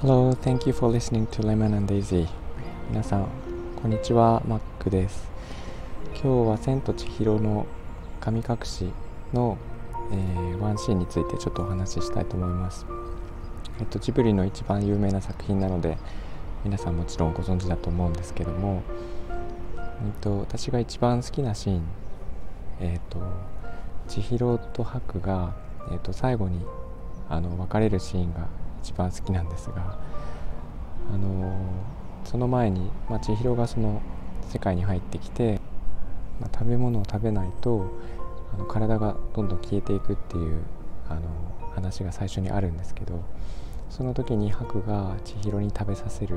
Hello, thank you for listening to Lemon and Daisy. 皆さん、こんにちは、マックです。今日は千と千尋の神隠しの、えー、ワンシーンについてちょっとお話ししたいと思います。えっと、ジブリの一番有名な作品なので皆さんもちろんご存知だと思うんですけども、えっと、私が一番好きなシーンえっと千尋と白が、えっと、最後にあの別れるシーンが一番好きなんですがあのその前に、まあ、千尋がその世界に入ってきて、まあ、食べ物を食べないとあの体がどんどん消えていくっていうあの話が最初にあるんですけどその時に白が千尋に食べさせる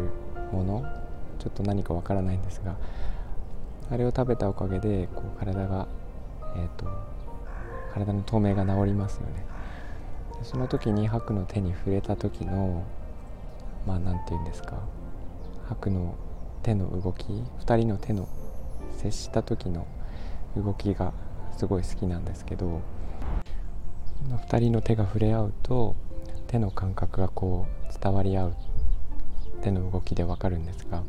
ものちょっと何かわからないんですがあれを食べたおかげでこう体が、えーと、体の透明が治りますよね。その時に白の手に触れた時のまあ何て言うんですか。白の手の動き2人の手の接した時の動きがすごい好きなんですけど2人の手が触れ合うと手の感覚がこう伝わり合う手の動きでわかるんですが、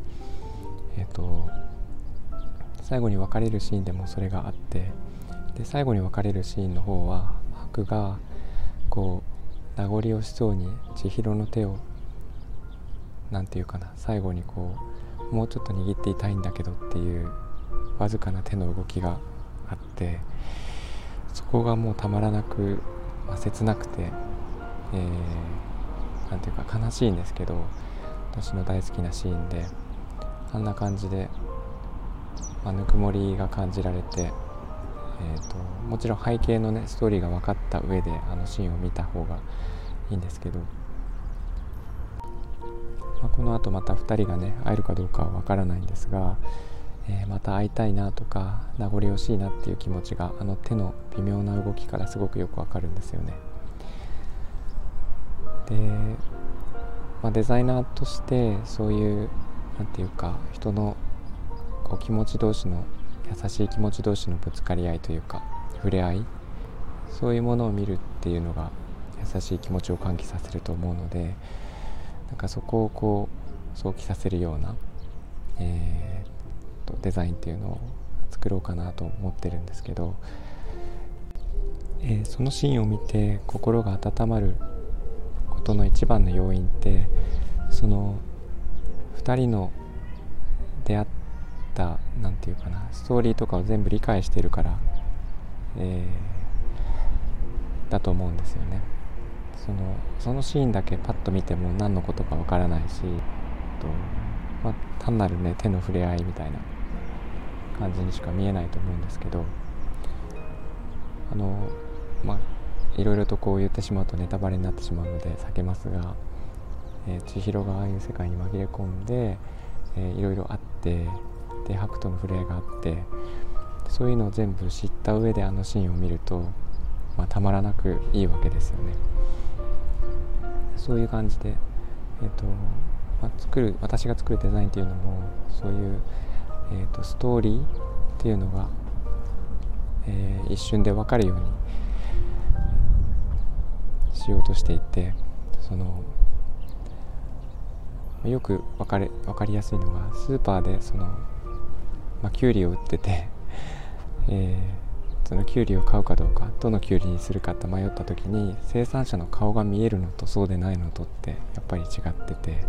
えーと、最後に別れるシーンでもそれがあってで最後に別れるシーンの方は白がこう名残惜しそうに千尋の手を何て言うかな最後にこうもうちょっと握っていたいんだけどっていうわずかな手の動きがあってそこがもうたまらなく、まあ、切なくてえー、ていうか悲しいんですけど私の大好きなシーンであんな感じで、まあ、ぬくもりが感じられて、えーと、もちろん背景のねストーリーが分かった上であのシーンを見た方がいいんですけど、まあ、このあとまた2人がね会えるかどうかは分からないんですが、えー、また会いたいなとか名残惜しいなっていう気持ちがあの手の微妙な動きからすごくよくわかるんですよね。で、まあ、デザイナーとしてそういう何て言うか人のこう気持ち同士の優しい気持ち同士のぶつかり合いというか触れ合いそういうものを見るっていうのが優しい気持ちを喚起させると思うのでなんかそこをこう想起させるような、えー、とデザインっていうのを作ろうかなと思ってるんですけど、えー、そのシーンを見て心が温まることの一番の要因ってその2人の出会ったた何て言うかなストーリーとかを全部理解してるから、えー、だと思うんですよね。そのそのシーンだけパッと見ても何のことかわからないしと、まあ、単なるね手の触れ合いみたいな感じにしか見えないと思うんですけどあのまあいろいろとこう言ってしまうとネタバレになってしまうので避けますが、えー、千尋がああいう世界に紛れ込んで、えー、いろいろあってで白との触れ合いがあってそういうのを全部知った上であのシーンを見ると、まあ、たまらなくいいわけですよね。そういう感じで、えーとまあ、作る私が作るデザインっていうのもそういう、えーと、ストーリーっていうのが、えー、一瞬で分かるようにしようとしていてそのよく分かれ分かりやすいのがスーパーでその、まあ、キュウリを売ってて、えー、そのキュウリを買うかどうかどのキュウリにするかって迷った時に生産者の顔が見えるのとそうでないのとってやっぱり違ってて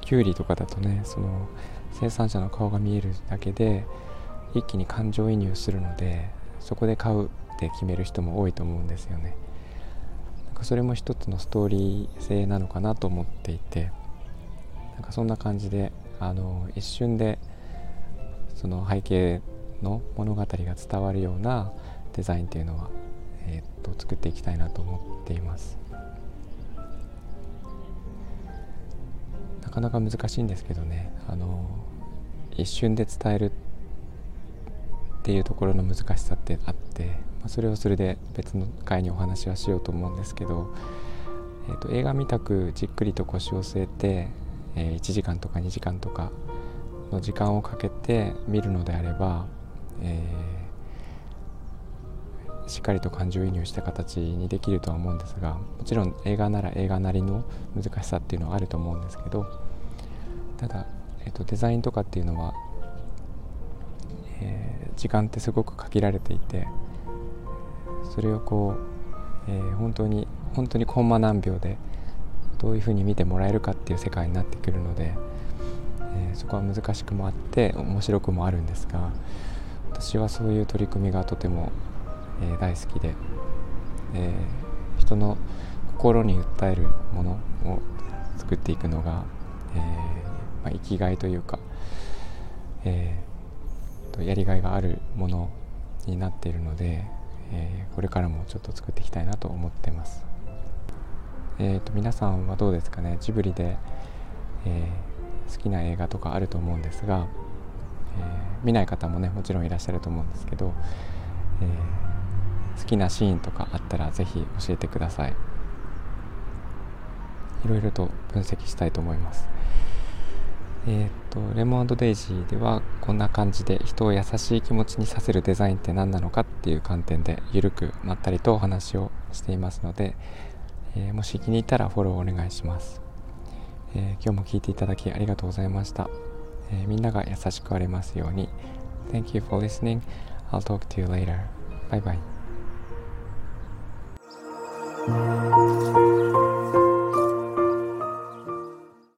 キュウリとかだとねその生産者の顔が見えるだけで一気に感情移入するのでそこで買うって決める人も多いと思うんですよね。かそれも一つのストーリー性なのかなと思っていてなんかそんな感じであの一瞬でその背景の物語が伝わるようなデザインっていうのは、えー、っと作っていきたいなと思っています。なかなか難しいんですけどね。あの一瞬で伝えるっていうところの難しさってあってまあ、それはそれで別の回にお話はしようと思うんですけど、えーと、映画見たくじっくりと腰を据えて、えー、1時間とか2時間とかの時間をかけて見るのであれば、えー、しっかりと感情移入した形にできるとは思うんですがもちろん映画なら映画なりの難しさっていうのはあると思うんですけどただ、えーと、デザインとかっていうのは、えー、時間ってすごく限られていてそれをこう、えー、本当に本当にコンマ何秒でどういうふうに見てもらえるかっていう世界になってくるので、そこは難しくもあって面白くもあるんですが私はそういう取り組みがとても、えー、大好きで、えー、人の心に訴えるものを作っていくのが、えまあ、生きがいというか、えー、とやりがいがあるものになっているので、えこれからもちょっと作っていきたいなと思ってます。えーと、皆さんはどうですかね？ジブリで、えー、好きな映画とかあると思うんですが、えー、見ない方もねもちろんいらっしゃると思うんですけど、えー、好きなシーンとかあったら是非教えてください。いろいろと分析したいと思います。えっ、とレモンデイジーではこんな感じで人を優しい気持ちにさせるデザインって何なのかっていう観点でゆるくまったりとお話をしていますのでえー、もし気に入ったらフォローお願いします、えー、今日も聞いていただきありがとうございました、えー、みんなが優しくありますように Thank you for listening. I'll talk to you later. Bye bye.